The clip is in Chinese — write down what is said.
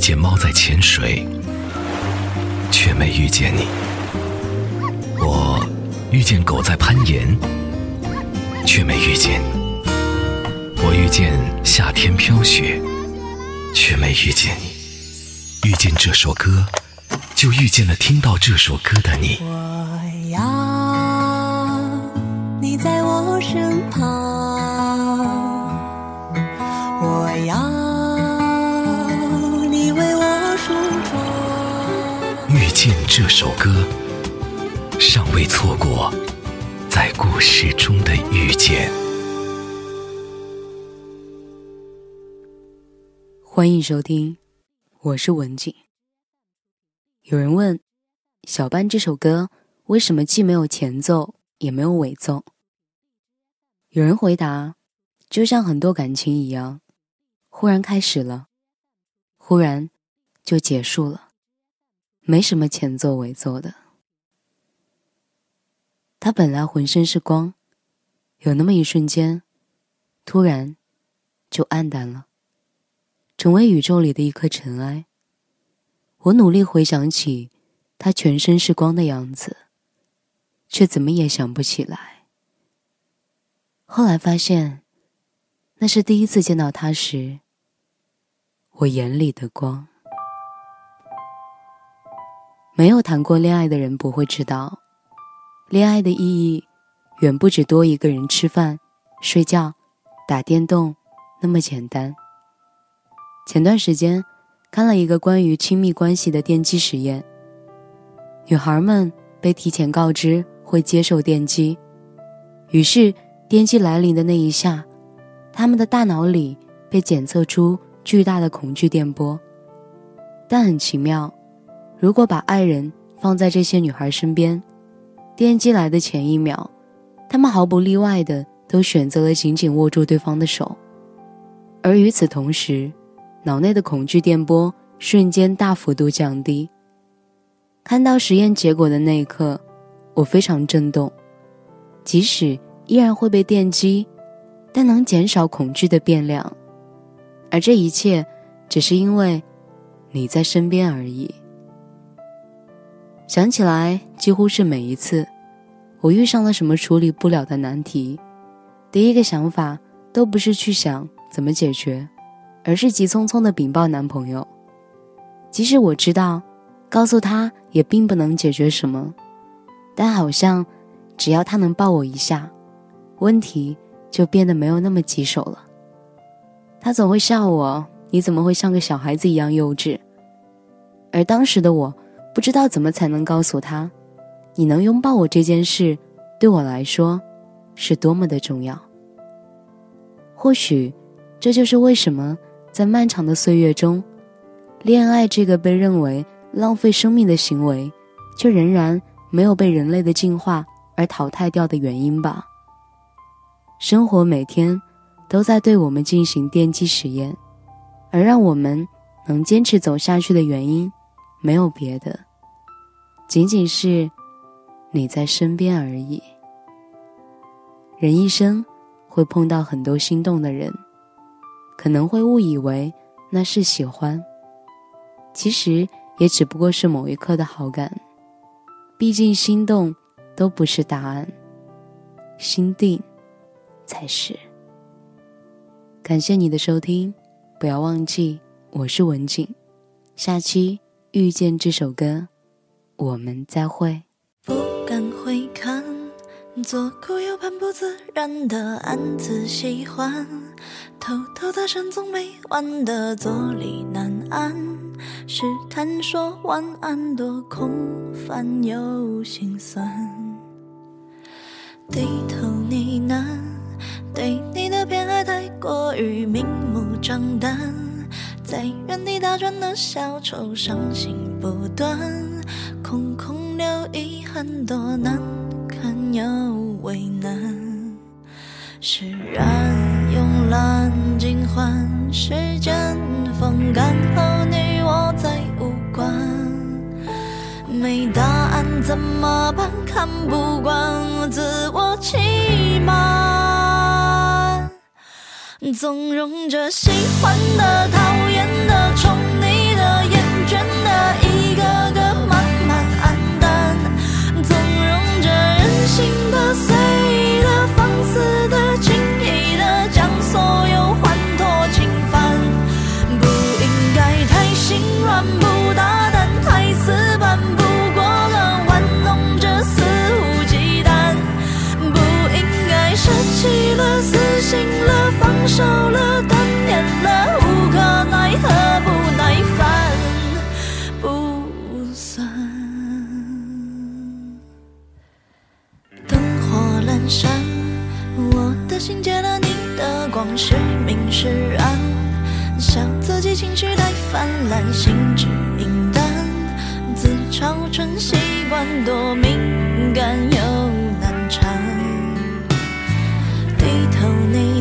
见猫在潜水，却没遇见你；我遇见狗在攀岩，却没遇见你；我遇见夏天飘雪，却没遇见你。遇见这首歌，就遇见了听到这首歌的你。我要你在我身旁，见这首歌，尚未错过在故事中的遇见。欢迎收听。我是文静。有人问，《小班》这首歌为什么既没有前奏也没有尾奏？有人回答，就像很多感情一样，忽然开始了，忽然就结束了，没什么前奏尾奏的。他本来浑身是光，有那么一瞬间，突然就暗淡了。成为宇宙里的一颗尘埃。我努力回想起他全身是光的样子，却怎么也想不起来。后来发现，那是第一次见到他时，我眼里的光。没有谈过恋爱的人不会知道，恋爱的意义远不止多一个人吃饭、睡觉、打电动那么简单。前段时间，看了一个关于亲密关系的电击实验。女孩们被提前告知会接受电击，于是电击来临的那一下，她们的大脑里被检测出巨大的恐惧电波。但很奇妙，如果把爱人放在这些女孩身边，电击来的前一秒，她们毫不例外的都选择了紧紧握住对方的手，而与此同时。脑内的恐惧电波瞬间大幅度降低。看到实验结果的那一刻，我非常震动。即使依然会被电击，但能减少恐惧的变量。而这一切，只是因为你在身边而已。想起来，几乎是每一次我遇上了什么处理不了的难题，第一个想法都不是去想怎么解决。而是急匆匆的禀报男朋友，即使我知道，告诉他也并不能解决什么，但好像只要他能抱我一下，问题就变得没有那么棘手了。他总会笑我：“你怎么会像个小孩子一样幼稚？”而当时的我不知道怎么才能告诉他，你能拥抱我这件事对我来说是多么的重要。或许，这就是为什么。在漫长的岁月中，恋爱这个被认为浪费生命的行为，却仍然没有被人类的进化而淘汰掉的原因吧。生活每天都在对我们进行电击实验，而让我们能坚持走下去的原因，没有别的，仅仅是你在身边而已。人一生会碰到很多心动的人。可能会误以为那是喜欢，其实也只不过是某一刻的好感。毕竟心动都不是答案，心定才是。感谢你的收听，不要忘记我是文景，下期遇见这首歌，我们再会。不敢回看，左顾右盼不自然的暗自喜欢。偷偷搭讪总没完的坐立难安，试探说晚安多空泛又心酸。低头呢喃，对你的偏爱太过于明目张胆，在原地打转的小丑伤心不断，空空留遗憾多难堪又为难。释然，慵懒，尽欢，时间风干后你我再无关。没答案怎么办？看不惯，自我欺瞒，纵容着喜欢的、讨厌的、宠。承接了你的光，是明是暗，笑自己情绪太泛滥，心直意淡，自嘲成习惯，多敏感又难缠，低头你。